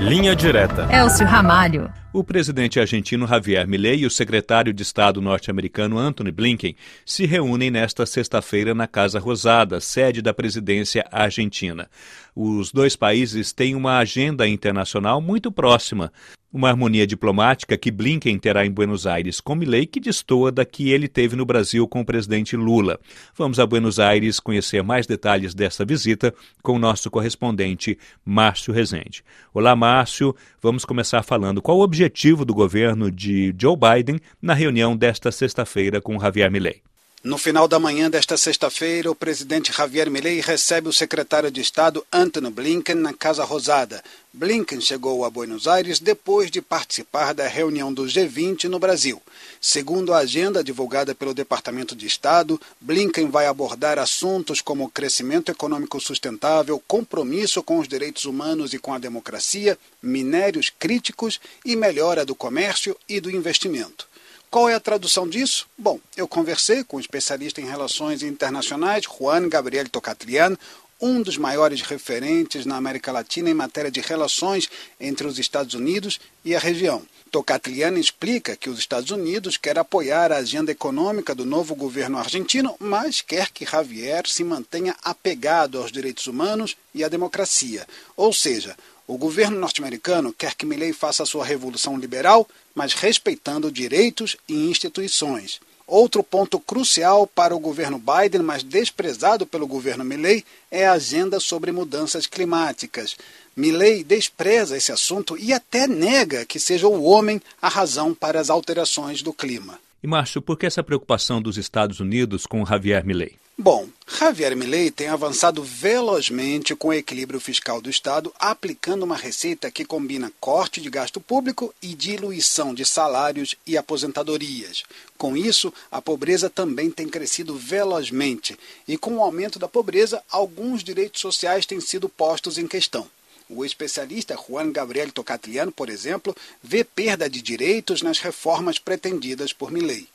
Linha Direta. Elcio Ramalho. O presidente argentino Javier Milei e o secretário de Estado norte-americano Anthony Blinken se reúnem nesta sexta-feira na Casa Rosada, sede da presidência argentina. Os dois países têm uma agenda internacional muito próxima, uma harmonia diplomática que Blinken terá em Buenos Aires com Milei que destoa da que ele teve no Brasil com o presidente Lula. Vamos a Buenos Aires conhecer mais detalhes dessa visita com o nosso correspondente Márcio Rezende. Olá, Márcio. Vamos começar falando qual o objetivo do governo de Joe Biden na reunião desta sexta-feira com Javier Milei. No final da manhã desta sexta-feira, o presidente Javier Milei recebe o secretário de Estado Antony Blinken na Casa Rosada. Blinken chegou a Buenos Aires depois de participar da reunião do G20 no Brasil. Segundo a agenda divulgada pelo Departamento de Estado, Blinken vai abordar assuntos como crescimento econômico sustentável, compromisso com os direitos humanos e com a democracia, minérios críticos e melhora do comércio e do investimento. Qual é a tradução disso? Bom, eu conversei com o um especialista em relações internacionais, Juan Gabriel Tocatlian, um dos maiores referentes na América Latina em matéria de relações entre os Estados Unidos e a região. Tocatlian explica que os Estados Unidos quer apoiar a agenda econômica do novo governo argentino, mas quer que Javier se mantenha apegado aos direitos humanos e à democracia. Ou seja, o governo norte-americano quer que Milley faça sua revolução liberal, mas respeitando direitos e instituições. Outro ponto crucial para o governo Biden, mas desprezado pelo governo Milley, é a agenda sobre mudanças climáticas. Milley despreza esse assunto e até nega que seja o homem a razão para as alterações do clima. E, Márcio, por que essa preocupação dos Estados Unidos com Javier Milley? Bom, Javier Milei tem avançado velozmente com o equilíbrio fiscal do Estado, aplicando uma receita que combina corte de gasto público e diluição de salários e aposentadorias. Com isso, a pobreza também tem crescido velozmente, e com o aumento da pobreza, alguns direitos sociais têm sido postos em questão. O especialista Juan Gabriel Tocatliano, por exemplo, vê perda de direitos nas reformas pretendidas por Milei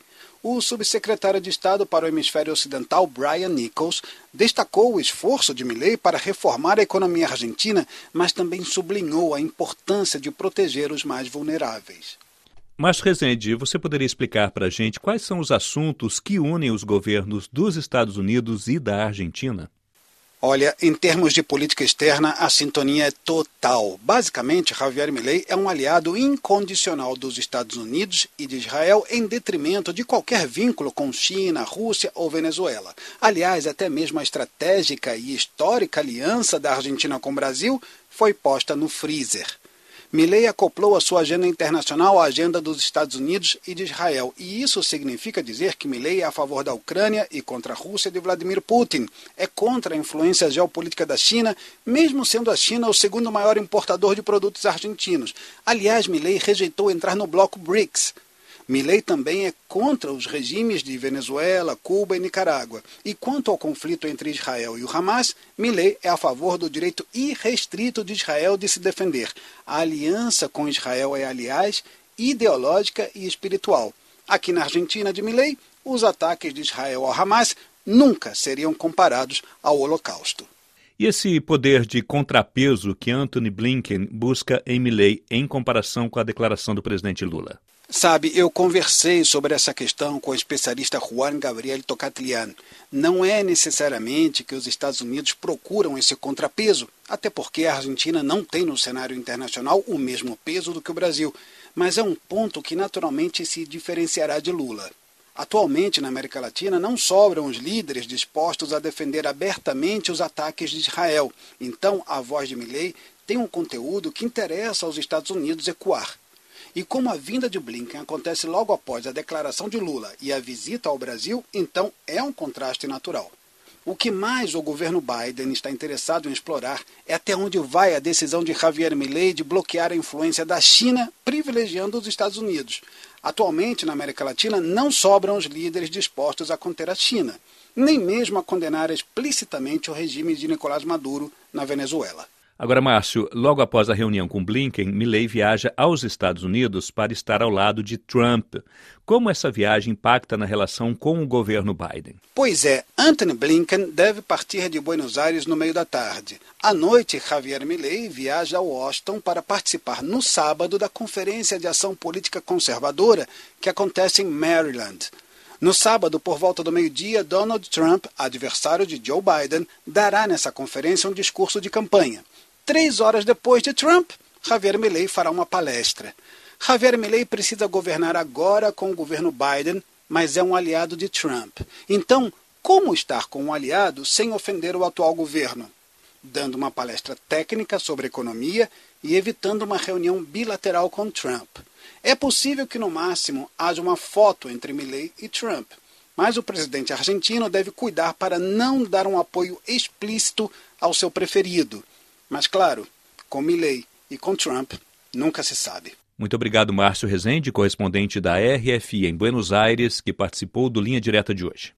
o subsecretário de Estado para o Hemisfério Ocidental, Brian Nichols, destacou o esforço de Milley para reformar a economia argentina, mas também sublinhou a importância de proteger os mais vulneráveis. Mas, Rezende, você poderia explicar para a gente quais são os assuntos que unem os governos dos Estados Unidos e da Argentina? Olha, em termos de política externa, a sintonia é total. Basicamente, Javier Milei é um aliado incondicional dos Estados Unidos e de Israel em detrimento de qualquer vínculo com China, Rússia ou Venezuela. Aliás, até mesmo a estratégica e histórica aliança da Argentina com o Brasil foi posta no freezer. Milley acoplou a sua agenda internacional à agenda dos Estados Unidos e de Israel, e isso significa dizer que Milley é a favor da Ucrânia e contra a Rússia de Vladimir Putin, é contra a influência geopolítica da China, mesmo sendo a China o segundo maior importador de produtos argentinos. Aliás, Milley rejeitou entrar no bloco BRICS, Milley também é contra os regimes de Venezuela, Cuba e Nicarágua. E quanto ao conflito entre Israel e o Hamas, Milley é a favor do direito irrestrito de Israel de se defender. A aliança com Israel é, aliás, ideológica e espiritual. Aqui na Argentina de Milley, os ataques de Israel ao Hamas nunca seriam comparados ao Holocausto. E esse poder de contrapeso que Anthony Blinken busca em Milley em comparação com a declaração do presidente Lula? Sabe, eu conversei sobre essa questão com o especialista Juan Gabriel Tocatlian. Não é necessariamente que os Estados Unidos procuram esse contrapeso, até porque a Argentina não tem no cenário internacional o mesmo peso do que o Brasil, mas é um ponto que naturalmente se diferenciará de Lula. Atualmente, na América Latina, não sobram os líderes dispostos a defender abertamente os ataques de Israel. Então, a voz de Milley tem um conteúdo que interessa aos Estados Unidos ecoar. E como a vinda de Blinken acontece logo após a declaração de Lula e a visita ao Brasil, então é um contraste natural. O que mais o governo Biden está interessado em explorar é até onde vai a decisão de Javier Milei de bloquear a influência da China, privilegiando os Estados Unidos. Atualmente, na América Latina, não sobram os líderes dispostos a conter a China, nem mesmo a condenar explicitamente o regime de Nicolás Maduro na Venezuela. Agora, Márcio, logo após a reunião com Blinken, Milley viaja aos Estados Unidos para estar ao lado de Trump. Como essa viagem impacta na relação com o governo Biden? Pois é, Anthony Blinken deve partir de Buenos Aires no meio da tarde. À noite, Javier Milley viaja a Washington para participar no sábado da Conferência de Ação Política Conservadora que acontece em Maryland. No sábado, por volta do meio-dia, Donald Trump, adversário de Joe Biden, dará nessa conferência um discurso de campanha. Três horas depois de Trump, Javier Milei fará uma palestra. Javier Milei precisa governar agora com o governo Biden, mas é um aliado de Trump. Então, como estar com um aliado sem ofender o atual governo? Dando uma palestra técnica sobre economia e evitando uma reunião bilateral com Trump. É possível que, no máximo, haja uma foto entre Milley e Trump, mas o presidente argentino deve cuidar para não dar um apoio explícito ao seu preferido mas, claro, com Milley e com Trump, nunca se sabe. Muito obrigado, Márcio Rezende, correspondente da RFI em Buenos Aires, que participou do Linha Direta de hoje.